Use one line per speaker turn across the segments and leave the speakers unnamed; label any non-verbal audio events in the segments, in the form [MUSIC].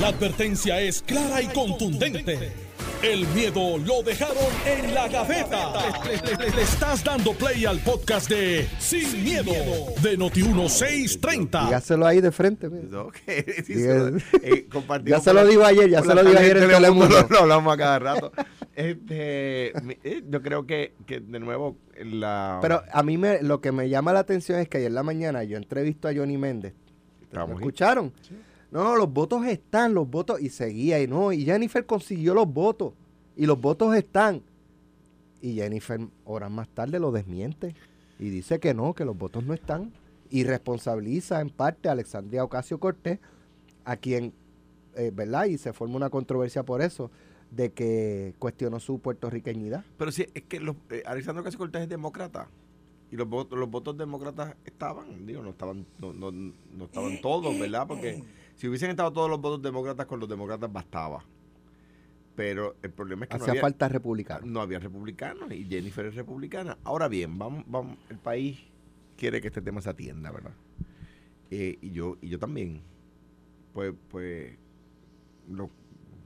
La advertencia es clara y contundente. El miedo lo dejaron en la gaveta. Le, le- le- le estás dando play al podcast de Sin, miedo, de Noti1630.
Dígaselo ahí de frente. mira.
Ok, sí,
Diga-
se lo- eh, compartimos
Ya se lo digo ayer, ya se lo digo ayer en
Telemundo,
Telemundo. [LAUGHS]
Lo hablamos a cada rato. Este, eh, yo creo que, que de nuevo la...
Pero a mí me, lo que me llama la atención es que ayer en la mañana yo entrevisto a Johnny Méndez. ¿Me
Estábamos ahí.
No, no, los votos están, los votos, y seguía, y no, y Jennifer consiguió los votos, y los votos están. Y Jennifer, horas más tarde, lo desmiente, y dice que no, que los votos no están, y responsabiliza en parte a Alexandria Ocasio Cortés, a quien, eh, ¿verdad? Y se forma una controversia por eso, de que cuestionó su puertorriqueñidad.
Pero sí, es que los, eh, Alexandro Ocasio Cortés es demócrata. Y los votos, los votos demócratas estaban, digo, no estaban, no, no, no estaban todos, ¿verdad? Porque si hubiesen estado todos los votos demócratas, con los demócratas bastaba. Pero el problema es que no
Hacía
había,
falta republicano.
no había republicanos y Jennifer es republicana. Ahora bien, vamos, vamos, el país quiere que este tema se atienda, ¿verdad? Eh, y yo, y yo también. Pues, pues, lo,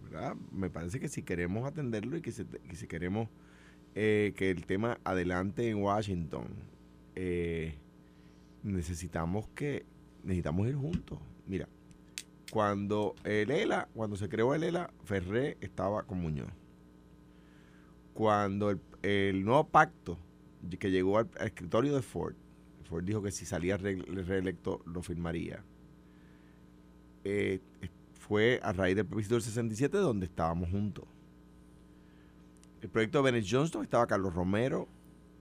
¿verdad? me parece que si queremos atenderlo y que, si, que si queremos eh, que el tema adelante en Washington, eh, necesitamos que necesitamos ir juntos. Mira, cuando el ELA, cuando se creó el ELA, Ferré estaba con Muñoz. Cuando el, nuevo pacto que llegó al, escritorio de Ford, Ford dijo que si salía re- reelecto lo firmaría. eh, fue a raíz del plebiscito del 67 donde estábamos juntos. El proyecto de Bennett Johnston estaba Carlos Romero,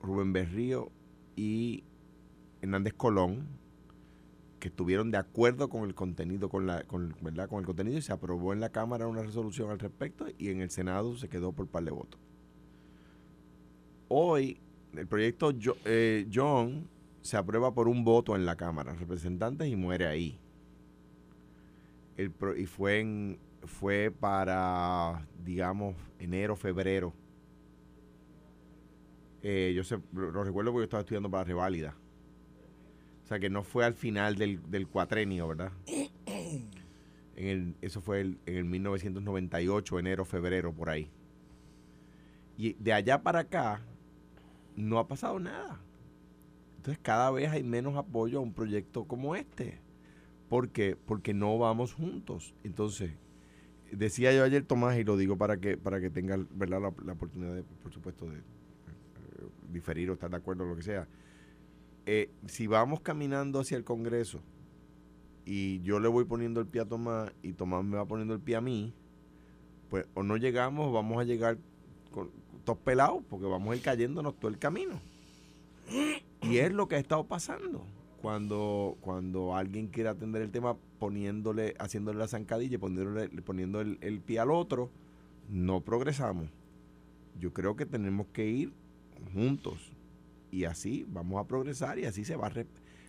Rubén Berrío y Hernández Colón, estuvieron de acuerdo con el contenido, con la, con, ¿verdad? con el contenido y se aprobó en la Cámara una resolución al respecto y en el Senado se quedó por par de votos. Hoy el proyecto Jo- eh, John se aprueba por un voto en la Cámara Representantes y muere ahí. El pro- y fue en, fue para, digamos, enero, febrero. Eh, yo sé, lo recuerdo porque yo estaba estudiando para reválida. O sea que no fue al final del, del cuatrenio, ¿verdad? En el, eso fue el- en el 1998, enero, febrero, por ahí. Y de allá para acá no ha pasado nada. Entonces cada vez hay menos apoyo a un proyecto como este. ¿Por qué? Porque no vamos juntos. Entonces, decía yo ayer Tomás y lo digo para que para que tenga ¿verdad? La, la oportunidad de, por supuesto de eh, diferir o estar de acuerdo o lo que sea Eh, si vamos caminando hacia el Congreso y yo le voy poniendo el pie a Tomás y Tomás me va poniendo el pie a mí pues o no llegamos o vamos a llegar con todos pelados porque vamos a ir cayéndonos todo el camino. Y es lo que ha estado pasando. Cuando, cuando alguien quiere atender el tema poniéndole, haciéndole la zancadilla poniéndole, poniendo el, el pie al otro, no progresamos. Yo creo que tenemos que ir juntos y así vamos a progresar y así se va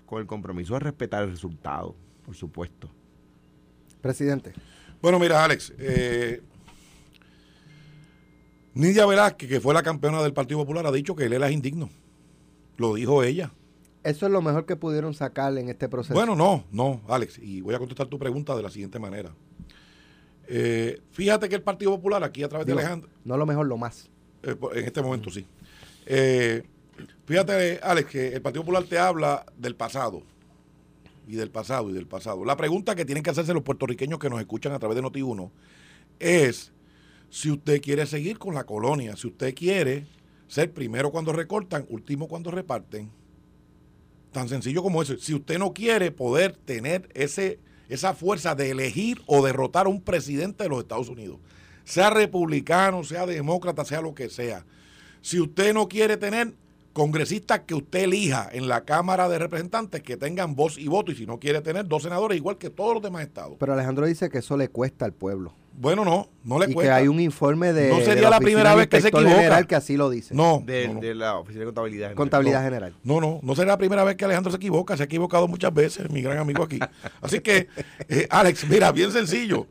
con el compromiso de respetar el resultado, por supuesto.
Presidente.
Bueno, mira, Alex, eh, Nidia Velázquez, que fue la campeona del Partido Popular, ha dicho que él es indigno. Lo dijo ella.
Eso es lo mejor que pudieron sacar en este proceso.
Bueno, no, no, Alex, y voy a contestar tu pregunta de la siguiente manera. Eh, fíjate que el Partido Popular, aquí a través
Digo,
de Alejandro,
No lo mejor, lo más.
eh, en este momento sí. Eh, fíjate, Alex, que el Partido Popular te habla del pasado. Y del pasado y del pasado. La pregunta que tienen que hacerse los puertorriqueños que nos escuchan a través de Noti1 es si usted quiere seguir con la colonia, si usted quiere ser primero cuando recortan, último cuando reparten. Tan sencillo como eso. Si usted no quiere poder tener ese, esa fuerza de elegir o derrotar a un presidente de los Estados Unidos, sea republicano, sea demócrata, sea lo que sea. Si usted no quiere tener congresistas que usted elija en la Cámara de Representantes que tengan voz y voto, y si no quiere tener dos senadores igual que todos los demás estados.
Pero Alejandro dice que eso le cuesta al pueblo.
Bueno, no, no le
y que
cuesta.
hay un informe de.
No
de
sería la primera vez que se equivoca.
General que así lo dice.
No,
De,
no, no.
de la Oficina de Contabilidad. General.
Contabilidad
No.
General.
No, no, no será la primera vez que Alejandro se equivoca, se ha equivocado muchas veces, mi gran amigo aquí. Así que, eh, Alex, mira, bien sencillo.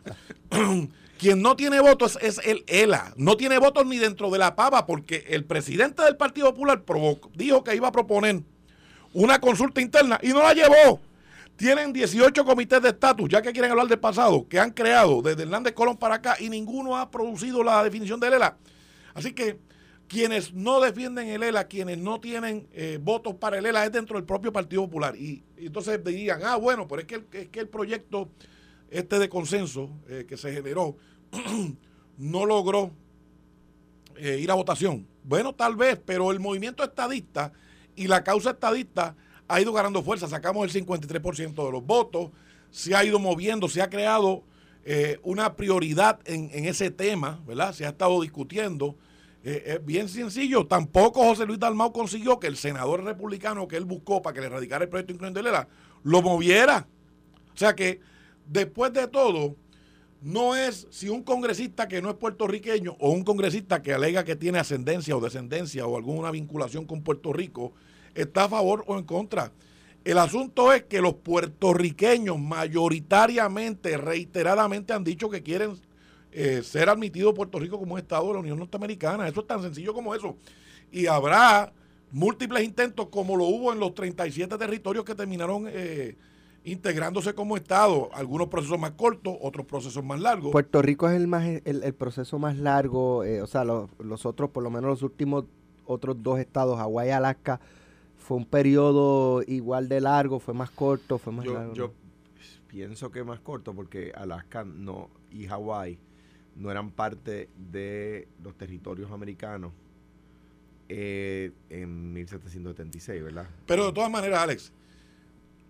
[CLEARS THROAT] Quien no tiene votos es el ELA. No tiene votos ni dentro de la pava, porque el presidente del Partido Popular dijo que iba a proponer una consulta interna y no la llevó. Tienen 18 comités de estatus, ya que quieren hablar del pasado, que han creado desde Hernández Colón para acá y ninguno ha producido la definición del ELA. Así que quienes no defienden el ELA, quienes no tienen eh, votos para el ELA, es dentro del propio Partido Popular. Y, y entonces dirían, ah, bueno, pero es que el, es que el proyecto este de consenso eh, que se generó [CLEARS THROAT] no logró eh, ir a votación. Bueno, tal vez, pero el movimiento estadista y la causa estadista ha ido ganando fuerza. Sacamos el 53% de los votos, se ha ido moviendo, se ha creado eh, una prioridad en, en, ese tema, ¿verdad? Se ha estado discutiendo. Es bien sencillo. Tampoco José Luis Dalmau consiguió que el senador republicano que él buscó para que le radicara el proyecto incluyendo lo moviera. O sea que, después de todo, no es si un congresista que no es puertorriqueño o un congresista que alega que tiene ascendencia o descendencia o alguna vinculación con Puerto Rico está a favor o en contra. El asunto es que los puertorriqueños mayoritariamente, reiteradamente han dicho que quieren eh, ser admitido Puerto Rico como Estado de la Unión Norteamericana. Eso es tan sencillo como eso. Y habrá múltiples intentos como lo hubo en los 37 territorios que terminaron eh, integrándose como Estado. Algunos procesos más cortos, otros procesos más largos.
Puerto Rico es el, más, el, el proceso más largo, eh, o sea, los, los otros, por lo menos los últimos otros dos estados, Hawái y Alaska, fue un periodo igual de largo, fue más corto, fue más
yo,
largo.
Yo pienso que más corto porque Alaska no y Hawái no eran parte de los territorios americanos eh, en 1776, ¿verdad?
Pero de todas maneras, Alex,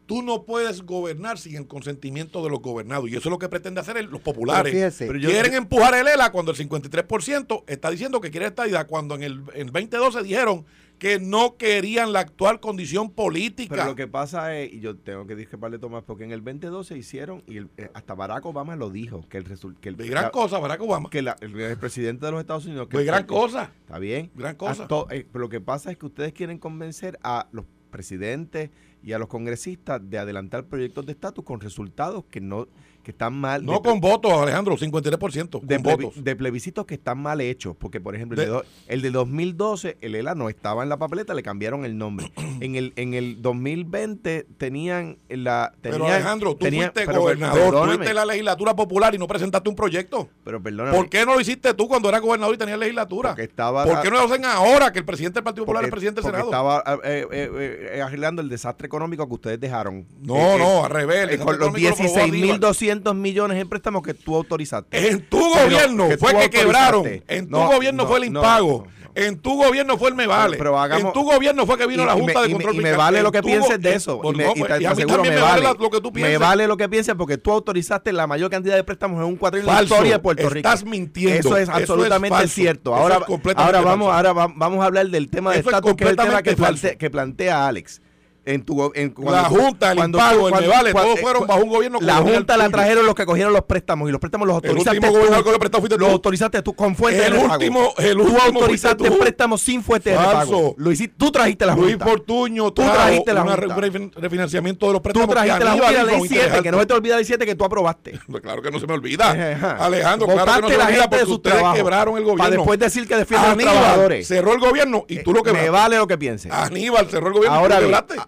tú no puedes gobernar sin el consentimiento de los gobernados. Y eso es lo que pretende hacer los populares.
Pero fíjese,
Pero quieren yo, empujar el ELA cuando el 53% está diciendo que quiere estadidad, cuando en el, en el 2012 dijeron que no querían la actual condición política.
Pero lo que pasa es, y yo tengo que discreparle Tomás, porque en el 2012 hicieron, y el, eh, hasta Barack Obama lo dijo, que el resultado...
De gran la, cosa, Barack Obama.
Que la, el, el, presidente de los Estados Unidos... Que
de gran cosa.
Está bien.
Gran cosa.
To, eh, pero lo que pasa es que ustedes quieren convencer a los presidentes y a los congresistas de adelantar proyectos de estatus con resultados que no que están mal.
No con votos, Alejandro, 53%. Con
de,
votos.
de plebiscitos que están mal hechos. Porque, por ejemplo, de, el, de, el de 2012, el ELA no estaba en la papeleta, le cambiaron el nombre. [CLEARS THROAT] en el en el 2020 tenían la. Tenían,
pero, Alejandro, tú tenían, fuiste pero, gobernador, tú fuiste la legislatura popular y no presentaste un proyecto.
Pero, perdóname.
¿Por qué no lo hiciste tú cuando eras gobernador y tenías legislatura?
Porque estaba.
¿Por qué no lo hacen ahora que el presidente del Partido Popular es presidente del Senado?
Estaba eh, eh, eh, arreglando el desastre económico que ustedes dejaron.
No, no, al revés.
con los 16.200 millones en préstamos que tú autorizaste.
En tu gobierno que fue que quebraron. En tu no, gobierno no, fue el impago. No, en tu gobierno fue el me vale.
Pero, pero hagamos,
en tu gobierno fue que vino
y,
la Junta
me,
de Control
Y me, y me vale lo que pienses de eso. Y, me, y, te,
y
aseguro,
vale lo que tú pienses.
Me vale lo que pienses porque tú autorizaste la mayor cantidad de préstamos en un cuatril en la historia de Puerto Rico.
Estás mintiendo.
Eso es absolutamente
eso es
cierto. Ahora, ahora vamos, ahora vamos a hablar del tema de estatus, que es el tema que plantea Alex en tu en,
la Junta, el
cuando,
impago,
cuando,
el Mevale,
cuando,
todos fueron bajo un gobierno
La Junta la trajeron los que cogieron los préstamos y los préstamos los autorizaste
el último gobernador que lo prestó fuiste
los autorizaste tú con fuente
el
de
último,
pago.
El
tú
último
autorizaste
tú.
préstamos sin fuente de pago. Lo hiciste, tú trajiste la Junta.
Luis Fortuño
tú trajiste la Junta.
un refinanciamiento de los préstamos.
Tú trajiste la Junta ley 7, que no se te olvida la ley 7 que tú aprobaste. [LAUGHS]
Claro que no se me olvida. [LAUGHS] Alejandro, claro que no se me olvida porque ustedes quebraron el gobierno.
Para después decir que defienden a los trabajadores.
cerró el gobierno y tú lo quebraste.
Me vale lo que pienses.
Aníbal cerró el gobierno
ahora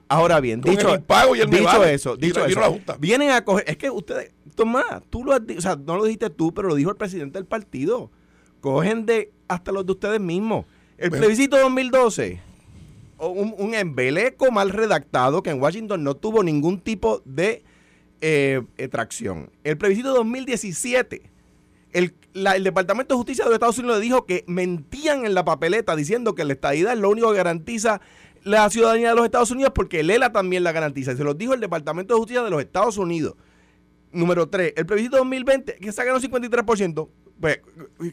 bien. Ahora bien, dicho,
el y el
dicho
vale,
eso, dicho eso,
la Junta.
vienen a coger, es que ustedes, Tomás, tú lo has dicho, o sea, no lo dijiste tú, pero lo dijo el presidente del partido. Cogen de hasta los de ustedes mismos. El
Bueno.
plebiscito 2012, un, un embeleco mal redactado que en Washington no tuvo ningún tipo de eh, eh, tracción. El plebiscito 2017, el, la- el Departamento de Justicia de los Estados Unidos le dijo que mentían en la papeleta diciendo que la estadidad es lo único que garantiza la ciudadanía de los Estados Unidos porque el ELA también la garantiza. Y se los dijo el Departamento de Justicia de los Estados Unidos. Número 3, el plebiscito 2020, que se ganó 53%. Pues,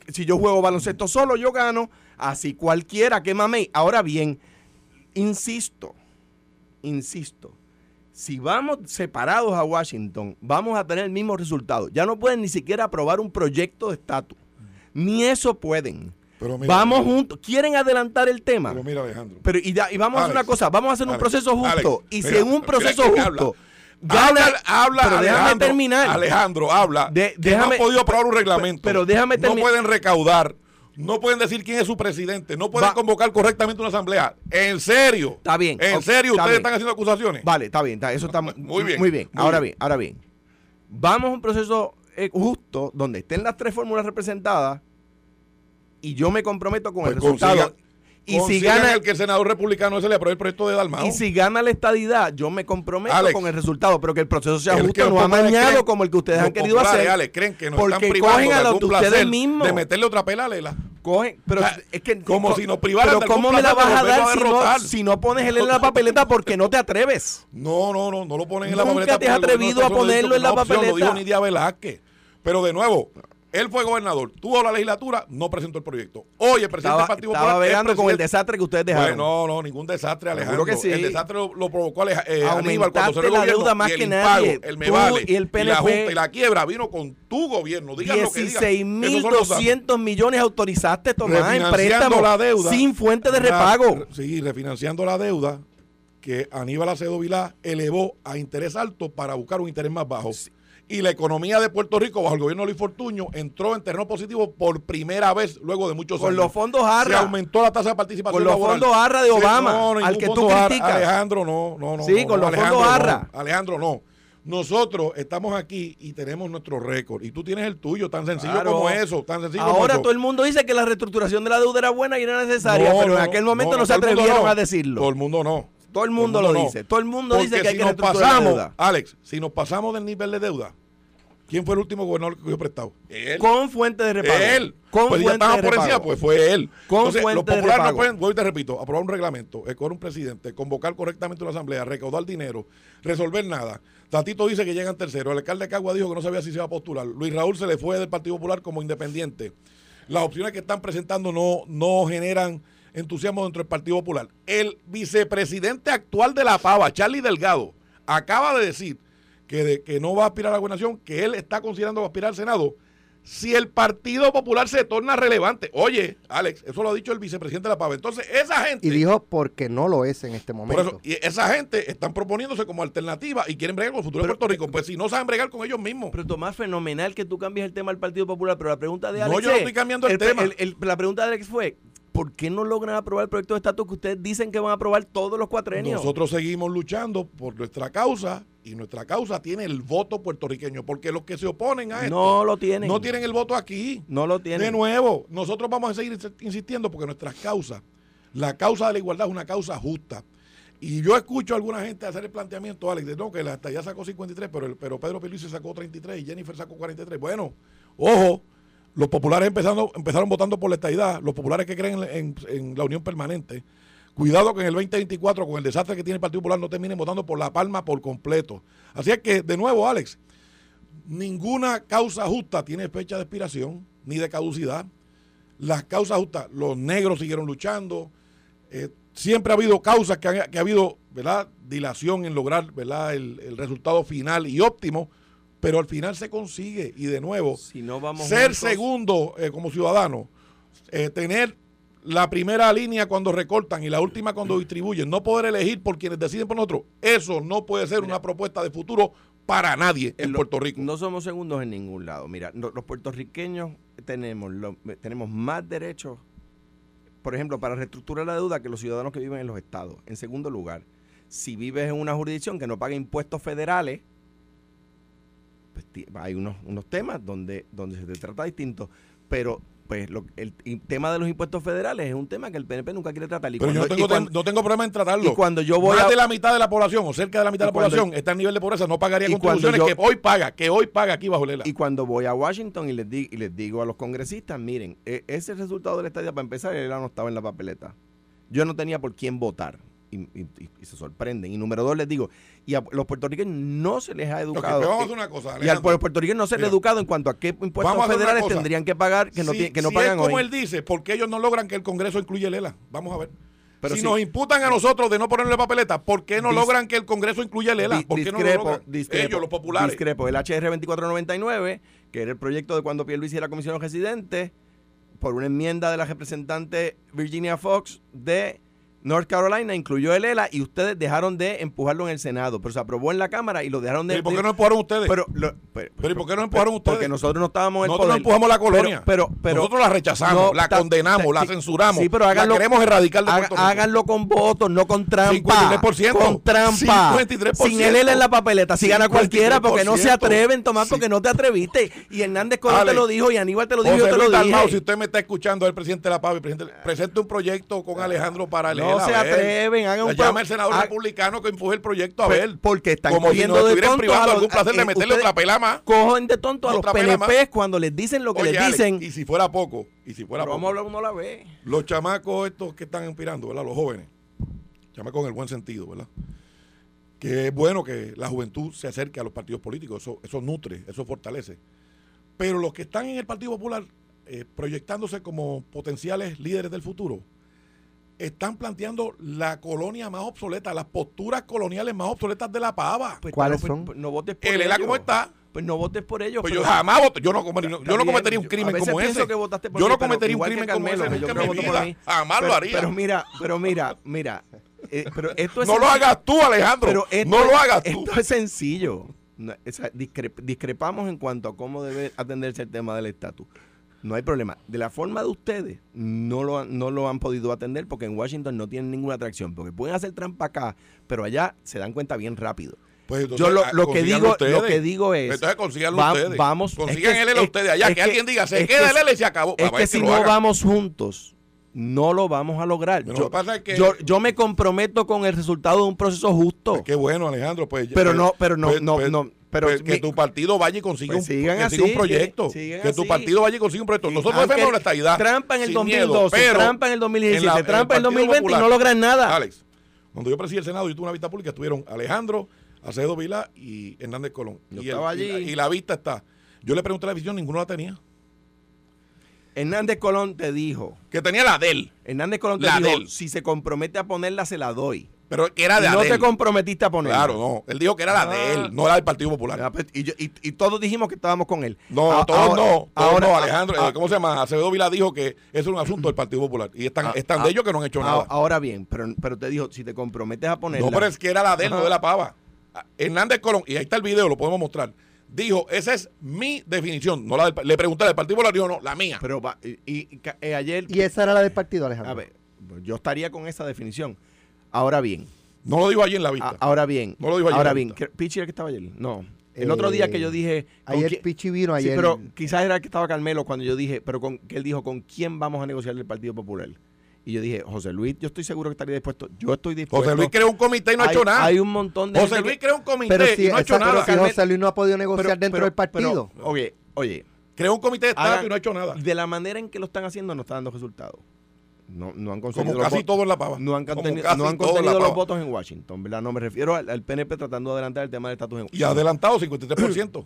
si yo juego baloncesto solo, yo gano. Así cualquiera, que mame. Ahora bien, insisto, insisto, si vamos separados a Washington, vamos a tener el mismo resultado. Ya no pueden ni siquiera aprobar un proyecto de estatus. Ni eso pueden.
Pero mira,
vamos juntos. ¿Quieren adelantar el tema?
Pero mira, Alejandro.
Pero y, vamos a hacer una cosa, vamos a hacer un
Alex,
proceso justo.
Alex,
y si en un proceso justo
Habla, habla,
pero déjame
Alejandro,
terminar.
Alejandro, habla.
De-
no han podido aprobar un reglamento.
pero déjame
No
termi-
pueden recaudar no pueden decir quién es su presidente, no pueden
Va-
convocar correctamente una asamblea. En serio.
Está bien,
En serio, ustedes
bien.
están haciendo acusaciones.
Vale, está bien, está- eso está [LAUGHS] mu-
Muy bien,
Muy bien.
muy
ahora
bien.
bien. ahora bien. Vamos a un proceso eh, justo donde estén las tres fórmulas representadas y yo me comprometo con el
Pues
resultado. y si gana
el que el senador republicano se le apruebe el proyecto de Dalmao.
y si gana la estadidad, yo me comprometo
Alex,
con el resultado, pero que el proceso sea justo, no amañado como el que ustedes han querido
populares,
hacer.
Ale, creen que nos
porque
están
cogen a los de ustedes mismos.
de meterle otra pela a Lela.
Cogen, pero es que
como si nos privaran
pero
de
¿cómo me la vas a dar si no, si no pones él en la papeleta porque no te atreves?
No, no, no, no lo ponen en la
Nunca
papeleta.
te has atrevido a ponerlo en la
no
papeleta.
Dijo Nidia Velázquez. Pero de nuevo, él fue gobernador, tuvo la legislatura, no presentó el proyecto. Hoy el presidente
Estaba,
del Partido
estaba
Popular es
bregando con el desastre que ustedes
Pues
dejaron.
no, no, ningún desastre, Alejandro.
que sí.
El desastre lo, lo provocó Aleja- eh, Aníbal cuando el
la deuda más
y el
que
impago,
nadie.
el
Tú
Mevale
y el
la
PNP.
Junta y la quiebra vino con tu gobierno. Digan lo que digan. Esos son los datos.
16.200 millones autorizaste tomar en préstamo
la deuda.
sin fuente de repago.
Sí, refinanciando la deuda que Aníbal Acedo Vilá elevó a interés alto para buscar un interés más bajo. Y la economía de Puerto Rico, bajo el gobierno de Luis Fortuño, entró en terreno positivo por primera vez luego de muchos
Con
años.
los fondos
Se
ARRA.
aumentó la tasa de participación
Con los
laboral.
fondos ARRA de Obama,
no,
al que tú criticas.
Alejandro, no, no, no.
Sí,
no,
con los
Alejandro,
fondos. ARRA.
Alejandro, no. Nosotros estamos aquí y tenemos nuestro récord. Y tú tienes el tuyo, tan sencillo
Claro.
como eso. Tan sencillo como
Ahora
eso.
todo el mundo dice que la reestructuración de la deuda era buena y era necesaria, pero en aquel momento no, se atrevieron a decirlo.
Todo el mundo no.
Todo el mundo lo dice. Todo el mundo dice que hay
si
que
nos pasamos,
deuda.
Alex, si nos pasamos del nivel de deuda, ¿quién fue el último gobernador que cogió prestado? Él.
Con fuente de repago.
Él.
Con
pues ya
fuente
estaba
de
por encima,
repago.
pues fue él.
Con
Entonces,
fuente
los
de
populares no
repago.
pueden, vuelvo y te repito, aprobar un reglamento, escoger un presidente, convocar correctamente una asamblea, recaudar dinero, resolver nada. Tatito dice que llegan tercero. El alcalde de Cagua dijo que no sabía si se iba a postular. Luis Raúl se le fue del Partido Popular como independiente. Las opciones que están presentando no, no generan entusiasmo dentro del Partido Popular. El vicepresidente actual de la Pava, Charlie Delgado, acaba de decir que, de- que no va a aspirar a la gobernación, que él está considerando aspirar al Senado si el Partido Popular se torna relevante. Oye, Alex, eso lo ha dicho el vicepresidente de la Pava. Entonces, esa gente...
Y dijo porque no lo es en este
por
momento.
eso, y esa gente están proponiéndose como alternativa y quieren bregar con el futuro de
Pero-
Puerto Rico. Pues si no saben bregar con ellos mismos.
Pero Tomás, fenomenal que tú cambies el tema al Partido Popular, pero la pregunta de
No,
Alex
yo no
es-
estoy cambiando el tema.
la pregunta de Alex fue, ¿por qué no logran aprobar el proyecto de estatus que ustedes dicen que van a aprobar todos los cuatrenios?
Nosotros seguimos luchando por nuestra causa y nuestra causa tiene el voto puertorriqueño porque los que se oponen a esto
no lo tienen.
no tienen el voto aquí.
No lo tienen.
De nuevo, nosotros vamos a seguir ins- insistiendo porque nuestras causas, la causa de la igualdad es una causa justa. Y yo escucho a alguna gente hacer el planteamiento, Alex, de no, que la ya sacó 53, pero, el- pero Pedro Pelici sacó 33 y Jennifer sacó 43. Bueno, ojo, los populares empezando, empezaron votando por la estadidad, los populares que creen en, la unión permanente. Cuidado que en el 2024, con el desastre que tiene el Partido Popular, no terminen votando por La Palma por completo. Así es que, de nuevo, Alex, ninguna causa justa tiene fecha de expiración ni de caducidad. Las causas justas, los negros siguieron luchando. eh, siempre ha habido causas que, han- ha habido ¿verdad? dilación en lograr ¿verdad? El resultado final y óptimo, pero al final se consigue. Y de nuevo,
Si no vamos
ser
juntos-
segundo eh, como ciudadano, eh, tener la primera línea cuando recortan y la última cuando distribuyen, no poder elegir por quienes deciden por nosotros, eso no puede ser una propuesta de futuro para nadie en
Lo-
Puerto Rico.
No somos segundos en ningún lado. Mira, no- los puertorriqueños tenemos, lo- tenemos más derechos, por ejemplo, para reestructurar la deuda que los ciudadanos que viven en los estados. En segundo lugar, si vives en una jurisdicción que no paga impuestos federales, hay unos, unos temas donde, donde se trata distinto. Pero pues lo- el, el tema de los impuestos federales es un tema que el PNP nunca quiere tratar. Y
Pero yo
cuando- y
tengo,
cuando-
no tengo problema en tratarlo.
y cuando yo voy
Más
a-
de la mitad de la población o cerca de la mitad de
Y
la población está en nivel de pobreza, no pagaría
y
contribuciones
yo-
que hoy paga, que hoy paga aquí bajo Lela.
Y cuando voy a Washington y les, di- y les digo a los congresistas, miren, e- ese resultado de la estadía, para empezar, él no estaba en la papeleta. Yo no tenía por quién votar. Y, y- y- y se sorprenden. Y número dos, les digo, y a los puertorriqueños no se les ha educado.
pero vamos a hacer una cosa.
y al
Alejandro.
pueblo puertorriqueño no se les ha educado en cuanto a qué impuestos
a
federales tendrían que pagar que no,
Si-
que no
si
pagan
es como
hoy.
él dice, ¿por qué ellos no logran que el Congreso incluya Lela? Vamos a ver.
Pero
si nos imputan a nosotros de no ponerle papeleta, ¿por qué no
Dis-
logran que el Congreso incluya no lo
discrepo,
logran?
discrepo,
Ellos, los populares.
Discrepo. El HR 2499, que era el proyecto de cuando Pierluisi era comisionado residente, por una enmienda de la representante Virginia Fox de North Carolina incluyó el ELA y ustedes dejaron de empujarlo en el Senado, pero se aprobó en la Cámara y lo dejaron de...
¿Y por qué no empujaron ustedes?
pero, lo- pero,
Pero ¿y por qué no empujaron ustedes?
Porque nosotros no estábamos en
Nosotros no
poder.
empujamos la colonia.
Pero,
Nosotros la rechazamos,
No,
la
ta-
condenamos, la censuramos.
Sí, pero háganlo,
la queremos erradicar de Puerto Rico.
háganlo con votos, no con trampa.
53%.
Con trampa.
53%.
Sin el ELA en la papeleta. Si gana cualquiera, porque no se
53%.
atreven, Tomás, porque no te atreviste. Y Hernández Colón te lo dijo, y Aníbal te lo dijo,
José
yo te lo dije.
Si usted me está escuchando, el presidente de la PAV, presidente, presente un proyecto con Alejandro para el
No
ELA,
se atreven, hagan un
llama el senador
ha-
republicano que empuje el proyecto a
Pues,
ver.
porque están
como si
cogiendo
nos
de tonto
privando
a los-
algún placer de meterle otra pela más.
Cogen de tonto a los. PNP cuando les dicen lo que
Oye,
les
Alex,
dicen.
y si fuera poco, y si fuera
Pero
poco,
vamos a hablar uno a la vez.
los chamacos estos que están inspirando, ¿verdad? Los jóvenes, chamacos en el buen sentido, ¿verdad? Que es bueno que la juventud se acerque a los partidos políticos, eso, eso nutre, eso fortalece. Pero los que están en el Partido Popular eh, proyectándose como potenciales líderes del futuro, están planteando la colonia más obsoleta, las posturas coloniales más obsoletas de la pava.
Pues,
¿Cuáles
pero,
son?
pues, no votes por
ELA. ¿cómo está?
Pues no votes por ellos.
Pues
pero-
yo jamás voto, yo no, cometería- yo no cometería un crimen como ese.
que votaste por
Yo
mí,
no cometería un crimen como ese
yo
mi
votó por mí.
Jamás
pero,
lo haría.
Pero mira, pero mira, mira. eh, pero esto es
no lo hagas tú, Alejandro.
pero esto
no lo hagas tú.
Esto es sencillo. No, o sea, discre- discrepamos en cuanto a cómo debe atenderse el tema del estatus. No hay problema. De la forma de ustedes, no lo, han- no lo han podido atender porque en Washington no tienen ninguna atracción. Porque pueden hacer trampa acá, pero allá se dan cuenta bien rápido.
Pues entonces,
Yo lo,
ah,
lo que digo, lo que digo es,
Entonces consíganlo
va-
ustedes.
vamos,
Consigan
es que-
el
es-
ustedes allá.
es
Que, alguien diga, se queda
que-
el ELA y se acabó.
es
Papá,
que
es
si no
hagan.
vamos juntos, no lo vamos a lograr. Yo,
lo pasa que-
yo, yo me comprometo con el resultado de un proceso justo.
Pues qué bueno, Alejandro. Pues,
Pero no, pero no,
pues-
no,
pues-
no, pero
pues que tu partido vaya y consiga,
Pues
un, que
así,
un proyecto.
que
tu
así.
partido vaya y consiga un proyecto. Nosotros defendemos la estabilidad.
Trampa en el
sin
2012,
miedo,
trampa en el 2017,
en la-
trampa en el
Partido
2020 y no
Popular-
logran nada.
Alex, cuando yo presidí el Senado y tuve una vista pública, estuvieron Alejandro, Acevedo Vila y Hernández Colón.
Yo
y,
estaba
y la-
allí.
y la vista está. Yo le pregunté a la visión, ninguno la tenía.
Hernández Colón te dijo,
Que tenía la de él,
Hernández Colón te
La
dijo,
él.
si se compromete a ponerla, se la doy.
Pero que era
Y
de
no
Adel.
te comprometiste a ponerla.
Claro, no. Él dijo que era la de
Ah.
él, no la del Partido Popular.
Ah, pues, Y, yo- y- y todos dijimos que estábamos con él.
No,
A-
todos
ahora-
no. Todos
ahora-
no, Alejandro.
a-
eh, ¿Cómo se llama? Acevedo Vila dijo que eso es un asunto del Partido Popular. Y están,
Ah,
están
ah,
de ellos que no han hecho nada.
Ahora bien, pero, pero te dijo, si te comprometes a ponerla.
No, pero es que era la de él, no de la pava. Ah, Hernández Colón, y ahí está el video, lo podemos mostrar. Dijo, esa es mi definición. No la del, le pregunté del Partido Popular, dijo, no, la mía.
Pero va- y, y- eh, ayer,
Y esa era la del partido, Alejandro.
a ver, pues, yo estaría con esa definición. Ahora bien,
No lo dijo allí en la vista.
a- ahora bien,
No lo dijo ayer
ahora
en la
bien,
vista.
¿qué- Pichi era el que estaba ayer? No. El otro día que yo dije, ¿con
Ayer
quién-
Pichi vino,
Sí,
ayer.
pero quizás era el que estaba Carmelo cuando yo dije, pero con, que él dijo, ¿con quién vamos a negociar el Partido Popular? Y yo dije, José Luis, yo estoy seguro que estaría dispuesto. Yo estoy dispuesto.
José Luis creó un comité y no ha hecho nada.
Hay un montón de
José
gente
Luis creó un comité
pero
y no ha hecho nada.
si
Carmen-
José Luis no ha podido negociar
pero-
dentro
pero-
del partido.
pero, oye, oye,
Creó un comité de Estado y no ha hecho nada.
de la manera en que lo están haciendo no está dando resultados. No, no han conseguido
Como casi todo en la pava.
No han, no han contenido los votos en Washington, ¿verdad? No me refiero al, al PNP tratando de adelantar el tema del estatus en
Y adelantado 53%.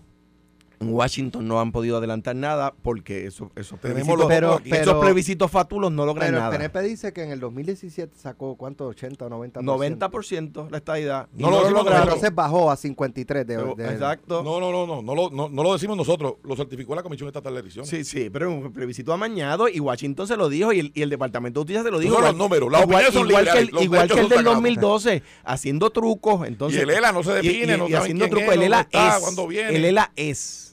En Washington no han podido adelantar nada porque eso, esos, plebiscitos,
los
Pero-
esos plebiscitos fatulos no logran
Pero el
nada.
PNP dice que en el 2017 sacó, ¿cuánto? 80 o 90%.
90% la estadidad. y
No lo
Pero
lograron.
entonces bajó a 53 de,
Pero-
de-
Exacto.
No, no, no, no, no lo, no, no lo decimos nosotros, lo certificó la Comisión Estatal de Elecciones.
Sí, sí, pero un plebiscito amañado y Washington se lo dijo y el, y el Departamento de Justicia se lo dijo.
son los números, las
igual,
son
igual que el, igual que el del
sagrados.
2012, haciendo trucos. Entonces,
Y el ELA no se define,
y- y-
no
y
saben
haciendo trucos. El ELA
está,
es. El ELA es.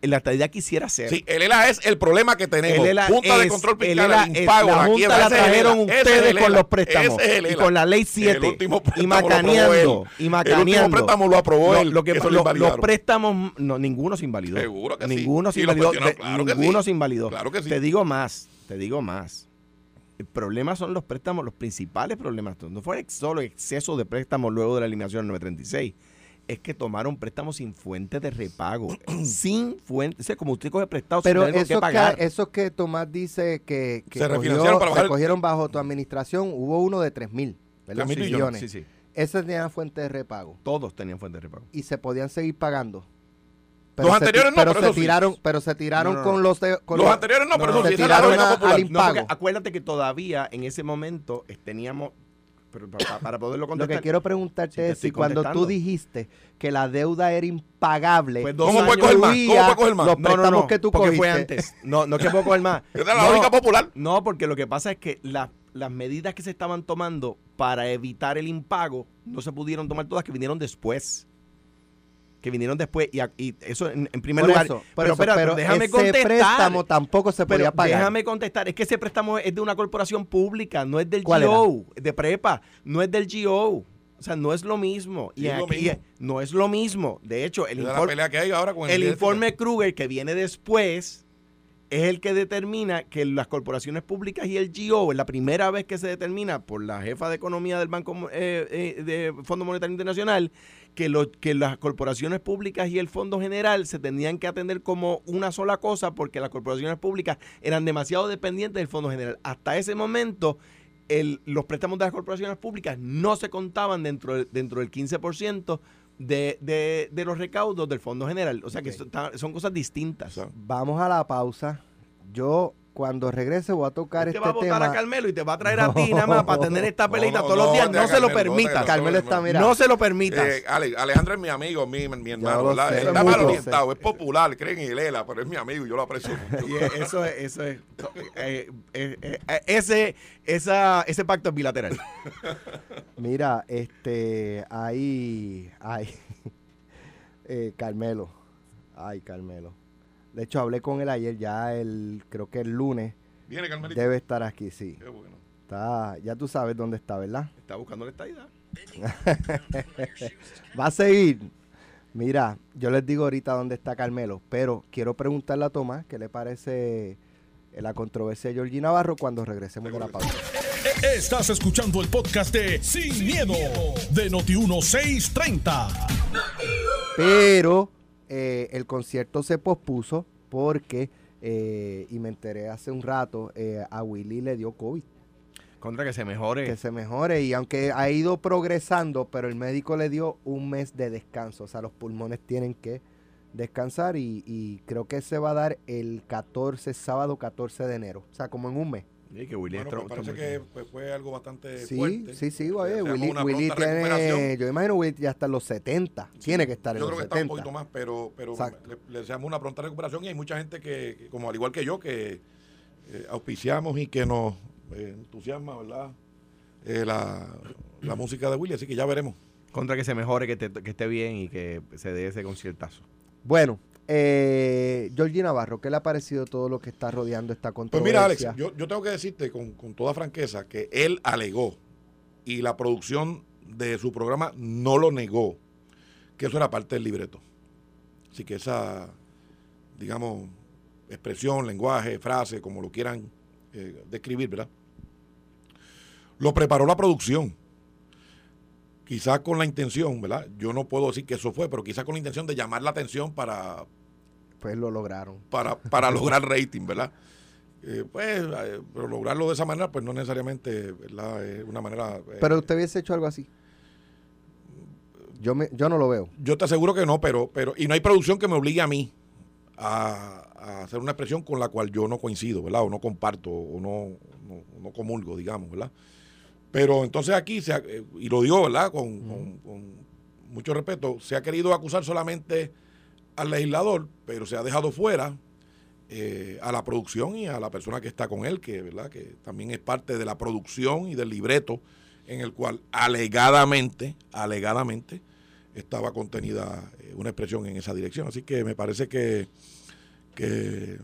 La estadidad quisiera ser.
Sí, el ELA es el problema que tenemos.
El ELA
Junta de
es-
Control
el
Fiscal,
ELA
el
es-
impago,
la
la,
Junta la
el
trajeron
es
ustedes
el
con los préstamos
ese es el
y con la ley 7
El último
y macaneando y
El
macaneando.
último préstamo lo aprobó él.
Lo que,
lo
lo- los préstamos, no, ninguno se invalidó.
Seguro que sí.
ninguno se
Y lo
invalidó. de-
claro que
ninguno
sí.
se invalidó.
Claro que sí.
Te digo más, te digo más. El problema son los préstamos, los principales problemas. No fue solo exceso de préstamos luego de la eliminación del 936. Es que tomaron préstamos sin fuente de repago. [CLEARS THROAT] sin fuente. O sea, como usted coge prestado
Pero
sin tener
eso
que pagar.
que, eso que Tomás dice que, que
Se
cogió-
para
se cogieron bajo tu administración, hubo uno de 3 mil, ¿verdad?
3.000
Sí,
millones.
Sí, sí.
Ese tenía fuente de repago
Todos tenían fuente de repago.
y se podían seguir pagando.
Los
se
anteriores no,
pero
pero
se
sí.
tiraron, pero se tiraron
No, no, no.
con los de, con
Los
los-
anteriores no, pero
no,
se tiraron a- al
No, porque
Pago.
acuérdate que todavía en ese momento eh, teníamos, pero pa- pa- para, poderlo
Lo que quiero preguntarte
te
es si cuando tú dijiste que la deuda era impagable,
Pues
¿Cómo puede coger más? ¿Cómo
incluía
puede coger más?
los
No, no,
préstamos
no,
que tú
porque
cogiste.
fue antes. No, no es que puedo coger más. [LAUGHS]
Esa es la
No,
lógica popular.
No, porque lo que pasa es que la- las medidas que se estaban tomando para evitar el impago no se pudieron tomar todas, que vinieron después. Que vinieron después. Y, y eso en, en primer
Por
lugar.
eso, por
pero,
eso,
espérate,
pero
déjame
ese
contestar.
préstamo tampoco se
Pero
podía pagar.
déjame contestar. Es que ese préstamo es de una corporación pública, no es del
¿Cuál
GO, de prepa, no es del GO. O sea, no es lo mismo.
Sí, es lo
aquí-
mismo.
no es lo mismo. De hecho, el
la
informe,
pelea que hay ahora con
el
el
informe Kruger que viene después es el que determina que las corporaciones públicas y el GO, es la primera vez que se determina por la jefa de economía del Banco eh, eh, de Fondo Monetario Internacional, que, lo- que las corporaciones públicas y el Fondo General se tenían que atender como una sola cosa porque las corporaciones públicas eran demasiado dependientes del Fondo General. Hasta ese momento, el- los préstamos de las corporaciones públicas no se contaban dentro, del- dentro del 15% de, de, de los recaudos del Fondo General. O sea que son cosas distintas.
Vamos a la pausa. Yo, cuando regrese, voy a tocar
Te
este
va a votar
tema.
a Carmelo y te va a traer a ti nada más para tener esta [LAUGHS]
No, no,
todos los días. No se lo permitas.
Carmelo está, mira.
No se lo permitas.
Eh, Ale- Alejandro es mi amigo, mi, mi hermano,
sé,
Está
mucho.
mal orientado, es popular, creen en Lela, pero es mi amigo y yo lo aprecio mucho.
Y eso es, eso es, eh, eh, eh, eh, ese, esa, ese pacto es bilateral. [LAUGHS]
Mira, este, ahí, ay, [LAUGHS] eh, Carmelo, ay, Carmelo. De hecho, hablé con él ayer, ya el, creo que el lunes
Viene Carmelito.
debe estar aquí, sí.
Qué bueno.
Está, ya tú sabes dónde está, ¿verdad?
Está buscando la estadidad. [LAUGHS]
Va a seguir. Mira, yo les digo ahorita dónde está Carmelo, pero quiero preguntarle a Tomás qué le parece la controversia de Georgie Navarro cuando regresemos de la pausa.
Estás escuchando el podcast de Sin, miedo, de Noti1630.
Pero eh, el concierto se pospuso porque, eh, y me enteré hace un rato, eh, a Willy le dio COVID.
Contra que se mejore.
Que se mejore y aunque ha ido progresando, pero el médico le dio un mes de descanso. O sea, los pulmones tienen que descansar y, y creo que se va a dar el 14, sábado 14 de enero. O sea, como en un mes.
Sí, que Willy
Bueno, pues parece que pues, fue algo bastante
Sí,
fuerte.
sí, sí, oye, Willy, Willy tiene, yo imagino Willy ya está en los 70, tiene que estar en
Yo
los
creo que está un
70.
poquito más, pero, pero
Exacto.
le, le deseamos una pronta recuperación y hay mucha gente que, que, como al igual que yo, que eh, auspiciamos y que nos eh, entusiasma, ¿verdad? Eh, la, la música de Willy, así que ya veremos.
Contra que se mejore, que, te- que esté bien y que se dé ese conciertazo.
Bueno, eh, Georgie Navarro, ¿qué le ha parecido todo lo que está rodeando esta
Pues
controversia?
mira, Alex, yo, yo tengo que decirte con, con toda franqueza que él alegó y la producción de su programa no lo negó, que eso era parte del libreto. Así que esa, digamos, expresión, lenguaje, frase, como lo quieran eh, describir, ¿verdad? Lo preparó la producción. Quizás con la intención, ¿verdad? Yo no puedo decir que eso fue, pero quizás con la intención de llamar la atención para,
Pues lo lograron.
para, [LAUGHS] para lograr rating, ¿verdad? Eh, pues, eh, pero lograrlo de esa manera, pues no necesariamente, ¿verdad? Es una manera... eh,
Pero usted hubiese hecho algo así. Yo, me, yo no lo veo.
Yo te aseguro que no, pero, pero, y no hay producción que me obligue a mí a, a hacer una expresión con la cual yo no coincido, ¿verdad? O no comparto, o no, no, no comulgo, digamos, ¿verdad? Pero entonces aquí, se ha- y lo digo, ¿verdad? Con, con- con mucho respeto, se ha querido acusar solamente al legislador, pero se ha dejado fuera eh, a la producción y a la persona que está con él, que, ¿verdad? que también es parte de la producción y del libreto en el cual alegadamente, alegadamente, estaba contenida eh, una expresión en esa dirección. Así que me parece que, que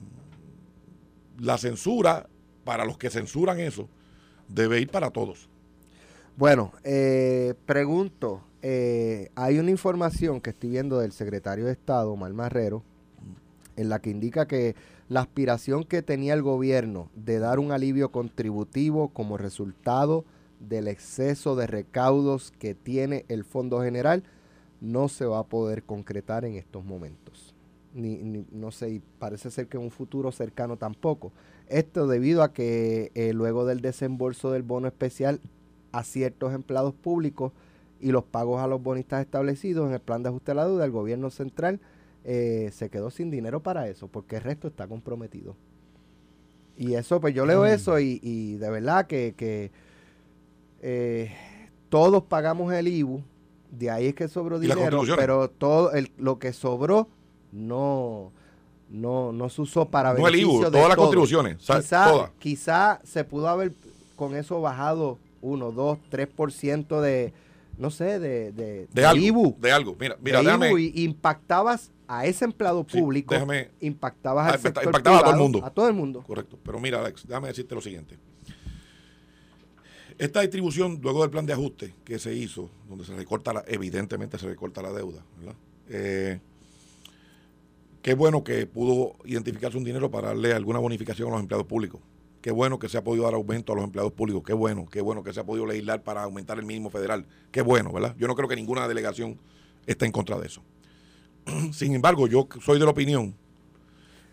la censura, para los que censuran eso, debe ir para todos.
Bueno, eh, pregunto, eh, hay una información que estoy viendo del secretario de Estado, Omar Marrero, en la que indica que la aspiración que tenía el gobierno de dar un alivio contributivo como resultado del exceso de recaudos que tiene el Fondo General no se va a poder concretar en estos momentos. Ni, ni- no sé, y parece ser que en un futuro cercano tampoco. Esto debido a que eh, luego del desembolso del bono especial a ciertos empleados públicos y los pagos a los bonistas establecidos en el plan de ajuste a la deuda, el gobierno central eh, se quedó sin dinero para eso, porque el resto está comprometido. Y eso, pues yo leo eso y, y de verdad que, que, eh, todos pagamos el IBU, de ahí es que sobró dinero, pero todo el, lo que sobró no, no, no se usó para
No el IBU,
beneficio de
todas las contribuciones,
Quizá, quizá se pudo haber con eso bajado 1, 2, 3% de, no sé, de, de,
De algo.
IBU.
De algo. Mira, mira,
de
déjame.
IBU y impactabas a ese empleado
Sí,
público,
déjame-
impactabas
Ah,
al sector
impactaba a todo el mundo.
A todo el mundo.
Correcto. Pero mira, Alex, déjame decirte lo siguiente. Esta distribución, luego del plan de ajuste que se hizo, donde se recorta, la, evidentemente se recorta la deuda, ¿verdad? Eh, qué bueno que pudo identificarse un dinero para darle alguna bonificación a los empleados públicos. Qué bueno que se ha podido dar aumento a los empleados públicos. Qué bueno, qué bueno que se ha podido legislar para aumentar el mínimo federal. Qué bueno, ¿verdad? Yo no creo que ninguna delegación esté en contra de eso. [CLEARS THROAT] Sin embargo, yo soy de la opinión,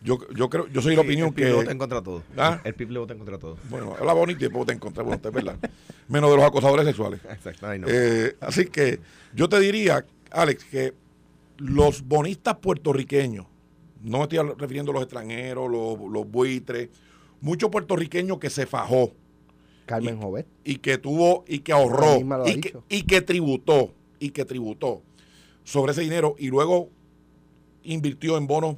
yo, yo creo, yo soy de la opinión
el
que
le vota en contra de todo.
¿Ah?
El PIB le vota en contra de todo.
bueno, habla bonito y después te encontré, bueno, es verdad. Menos de los acosadores sexuales.
Exacto. Ay, no.
Eh, así que yo te diría, Alex, que los bonistas puertorriqueños, no me estoy refiriendo a los extranjeros, los, los buitres, muchos puertorriqueños que se fajó
Carmen Jovet.
y que tuvo y que ahorró y que, y que tributó y que tributó sobre ese dinero y luego invirtió en bonos,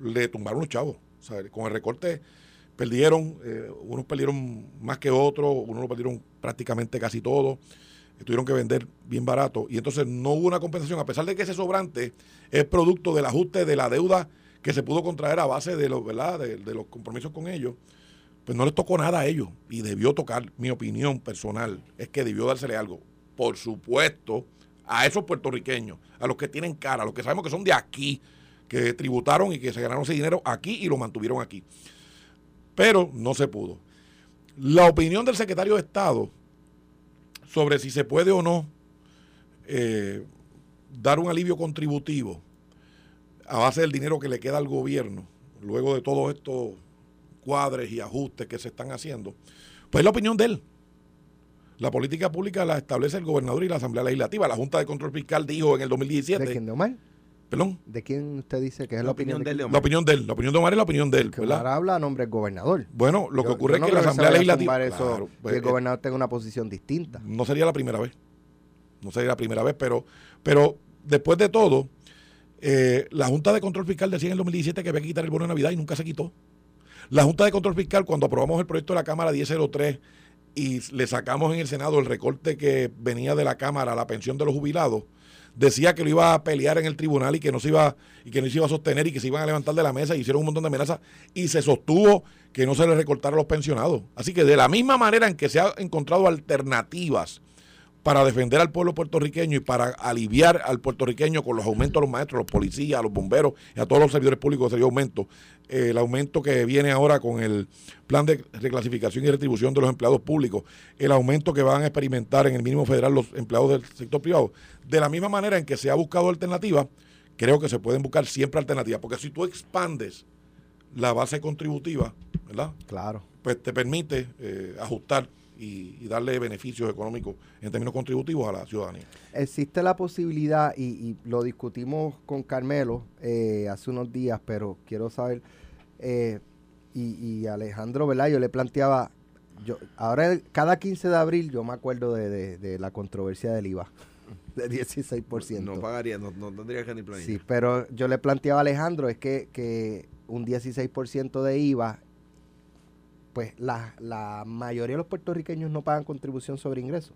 le tumbaron los chavos. O sea, con el recorte perdieron, eh, unos perdieron más que otros, unos lo perdieron prácticamente casi todo, tuvieron que vender bien barato y entonces no hubo una compensación, a pesar de que ese sobrante es producto del ajuste de la deuda que se pudo contraer a base de los, ¿verdad? de, los compromisos con ellos pues no les tocó nada a ellos y debió tocar, mi opinión personal, es que debió dársele algo. Por supuesto, a esos puertorriqueños, a los que tienen cara, a los que sabemos que son de aquí, que tributaron y que se ganaron ese dinero aquí y lo mantuvieron aquí. Pero no se pudo. La opinión del secretario de Estado sobre si se puede o no eh, dar un alivio contributivo a base del dinero que le queda al gobierno, luego de todo esto cuadres y ajustes que se están haciendo, pues es la opinión de él. La política pública la establece el gobernador y la Asamblea Legislativa. La Junta de Control Fiscal dijo en el
¿De
2017,
quién, de Omar?
perdón,
¿De quién usted dice que es
La
la,
opinión
opinión
de él,
de
de
la opinión de él, la opinión de Omar es la opinión de él.
Omar habla a nombre del gobernador.
Bueno, lo que ocurre
no
es que la Asamblea Legislativa
eso,
Claro,
que
pues,
el gobernador tenga una posición distinta.
no sería la primera vez. No sería la primera vez, pero, pero después de todo, eh, la Junta de Control Fiscal decía en el 2017 que había que quitar el bono de Navidad y nunca se quitó. La Junta de Control Fiscal, cuando aprobamos el proyecto de la Cámara 1003 y le sacamos en el Senado el recorte que venía de la Cámara a la pensión de los jubilados, decía que lo iba a pelear en el tribunal y que no se iba y que no se iba a sostener y que se iban a levantar de la mesa y hicieron un montón de amenazas y se sostuvo que no se le recortara a los pensionados. Así que de la misma manera en que se han encontrado alternativas para defender al pueblo puertorriqueño y para aliviar al puertorriqueño con los aumentos a los maestros, a los policías, a los bomberos y a todos los servidores públicos se dio aumento. Eh, el aumento que viene ahora con el plan de reclasificación y retribución de los empleados públicos, el aumento que van a experimentar en el mínimo federal los empleados del sector privado. De la misma manera en que se ha buscado alternativas, creo que se pueden buscar siempre alternativas, porque si tú expandes la base contributiva, ¿verdad?
Claro.
pues te permite eh, ajustar y, y darle beneficios económicos en términos contributivos a la ciudadanía.
Existe la posibilidad, y, y lo discutimos con Carmelo eh, hace unos días, pero quiero saber, eh, y, y Alejandro, ¿verdad? Yo le planteaba, yo ahora cada 15 de abril yo me acuerdo de, de- de la controversia del IVA, [LAUGHS] de 16%.
No pagaría, no, no tendría que ni planilla.
Sí, pero yo le planteaba a Alejandro es que, que un 16% de IVA, pues la, la mayoría de los puertorriqueños no pagan contribución sobre ingresos.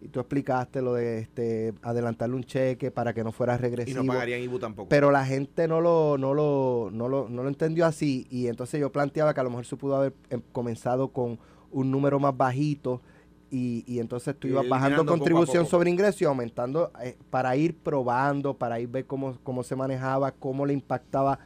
Y tú explicaste lo de este adelantarle un cheque para que no fuera
y
regresivo.
no pagarían IBU tampoco.
Pero la gente no lo, no, lo, no, lo, no lo entendió así y entonces yo planteaba que a lo mejor se pudo haber em, comenzado con un número más bajito y, y entonces tú
Y
ibas bajando
poco
contribución
poco.
sobre ingresos y aumentando eh, para ir probando, para ir ver cómo, cómo se manejaba, cómo le impactaba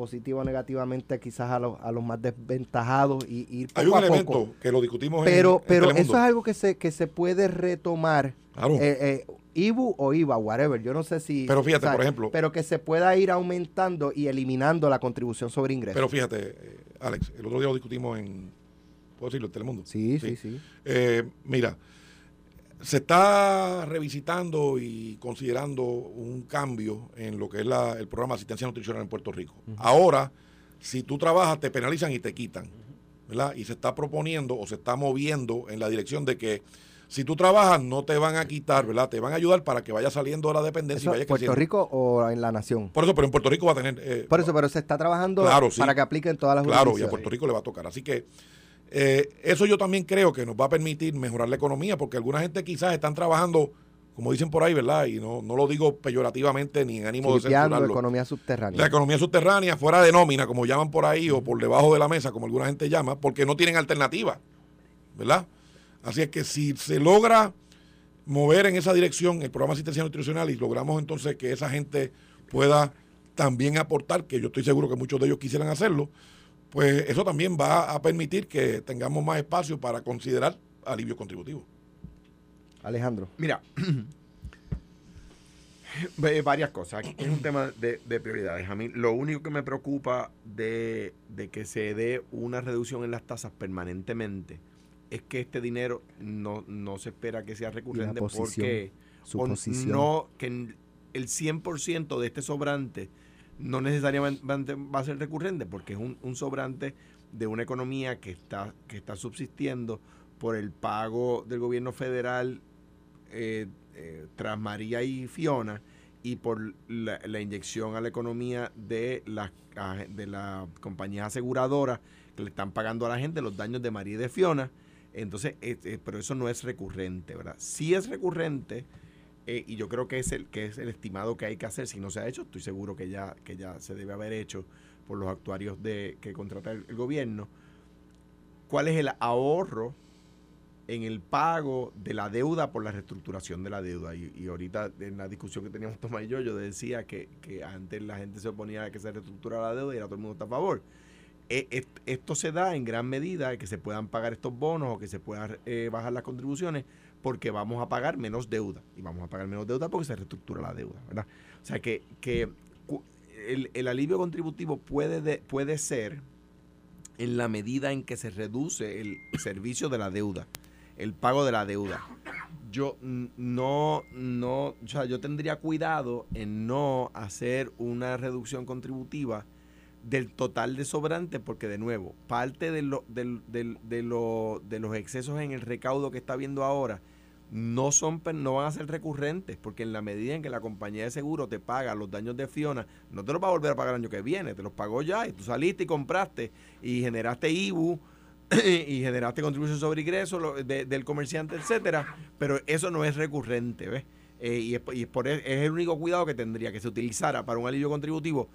positivo o negativamente quizás a los, a los más desventajados y ir poco
Hay un
a
elemento
poco.
que lo discutimos
Pero,
en, en
pero
Telemundo.
eso es algo que se, que se puede retomar
Claro.
eh, eh, IBU o IVA, whatever. Yo no sé si.
Pero fíjate, por ejemplo-
Pero que se pueda ir aumentando y eliminando la contribución sobre ingresos.
Pero fíjate, eh, Alex, el otro día lo discutimos en, ¿puedo decirlo? En Telemundo.
sí, sí, sí.
Eh, mira, se está revisitando y considerando un cambio en lo que es la- el programa de asistencia nutricional en Puerto Rico. Ahora, si tú trabajas, te penalizan y te quitan. ¿verdad? Y se está proponiendo o se está moviendo en la dirección de que si tú trabajas, no te van a quitar, ¿verdad? Te van a ayudar para que vaya saliendo la dependencia
Eso,
y vaya
¿Puerto
creciendo.
Rico o en la nación?
Por eso, pero en Puerto Rico va a tener. eh,
Por eso, pero se está trabajando
Claro, sí.
para que apliquen todas las
Claro, y a. Puerto Rico le va a tocar. Así que Eh, eso yo también creo que nos va a permitir mejorar la economía, porque alguna gente quizás están trabajando, como dicen por ahí, ¿verdad? Y no, no lo digo peyorativamente ni en ánimo de censurarlo.
economía subterránea.
La economía subterránea, fuera de nómina, como llaman por ahí, o por debajo de la mesa, como alguna gente llama, porque no tienen alternativa, ¿verdad? Así es que si se logra mover en esa dirección el programa asistencial nutricional y logramos entonces que esa gente pueda también aportar, que yo estoy seguro que muchos de ellos quisieran hacerlo, pues eso también va a permitir que tengamos más espacio para considerar alivio contributivo.
Alejandro.
Mira, ve- [CLEARS THROAT] varias cosas. Aquí Es un tema de, de prioridades. A mí lo único que me preocupa de, de que se dé una reducción en las tasas permanentemente es que este dinero no, no se espera que sea recurrente
posición,
porque
Su
o
posición.
no que el 100% de este sobrante no necesariamente va a ser recurrente porque es un, sobrante de una economía que está que está subsistiendo por el pago del gobierno federal eh, eh, tras María y Fiona y por la, la inyección a la economía de las de las compañías aseguradoras que le están pagando a la gente los daños de María y de Fiona. Entonces eh, eh, pero eso no es recurrente verdad sí es recurrente eh, y yo creo que es el que es el estimado que hay que hacer si no se ha hecho estoy seguro que ya que ya se debe haber hecho por los actuarios de que contrata el, gobierno cuál es el ahorro en el pago de la deuda por la reestructuración de la deuda. Y, ahorita en la discusión que teníamos Tomás y yo, yo decía que, que antes la gente se oponía a que se reestructurara la deuda y ahora todo el mundo a favor. Eh, est- esto se da en gran medida que se puedan pagar estos bonos o que se puedan eh, bajar las contribuciones porque vamos a pagar menos deuda. Y vamos a pagar menos deuda porque se reestructura la deuda, ¿verdad? O sea que, que el, el alivio contributivo puede, de- puede ser en la medida en que se reduce el servicio de la deuda, el pago de la deuda. Yo no, no, o sea, yo tendría cuidado en no hacer una reducción contributiva del total de sobrante, porque de nuevo, parte de, lo, del- del- de, lo- de los excesos en el recaudo que está viendo ahora no son no van a ser recurrentes, porque en la medida en que la compañía de seguro te paga los daños de Fiona, no te los va a volver a pagar el año que viene, te los pagó ya y tú saliste y compraste y generaste IBU [CLEARS THROAT] y generaste contribución sobre ingresos de- del comerciante, etcétera, pero eso no es recurrente, ¿ves? Eh, y es, y es por es el único cuidado que tendría que se utilizara para un alivio contributivo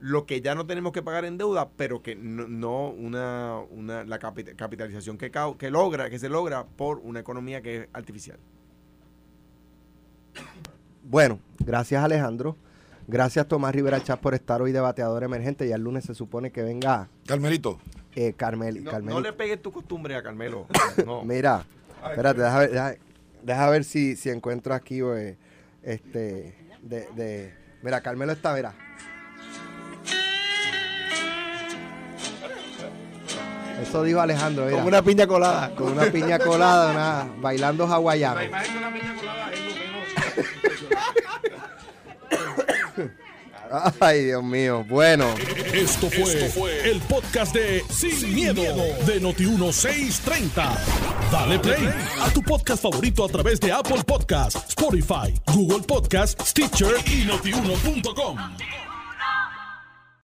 lo que ya no tenemos que pagar en deuda, pero que no, no una, una la capi- capitalización que, que logra, que se logra por una economía que es artificial.
Bueno, gracias Alejandro. Gracias Tomás Rivera Chávez por estar hoy de bateador emergente. Y el lunes se supone que venga
Carmelito,
eh, Carmel.
No,
Carmelito.
no le pegues tu costumbre a Carmelo. [LAUGHS] No.
Mira, espérate, deja ver, deja, deja ver si, si encuentro aquí, eh, este, de, de, mira, Carmelo está, mira. Eso dijo Alejandro, mira.
Como una piña colada.
con una piña colada, una, bailando hawaiano.
imagen de una piña colada es lo
Ay, Dios mío. Bueno,
Esto fue, el podcast de Sin, miedo, de Noti1630. Dale play a tu podcast favorito a través de Apple Podcasts, Spotify, Google Podcasts, Stitcher y notiuno.com.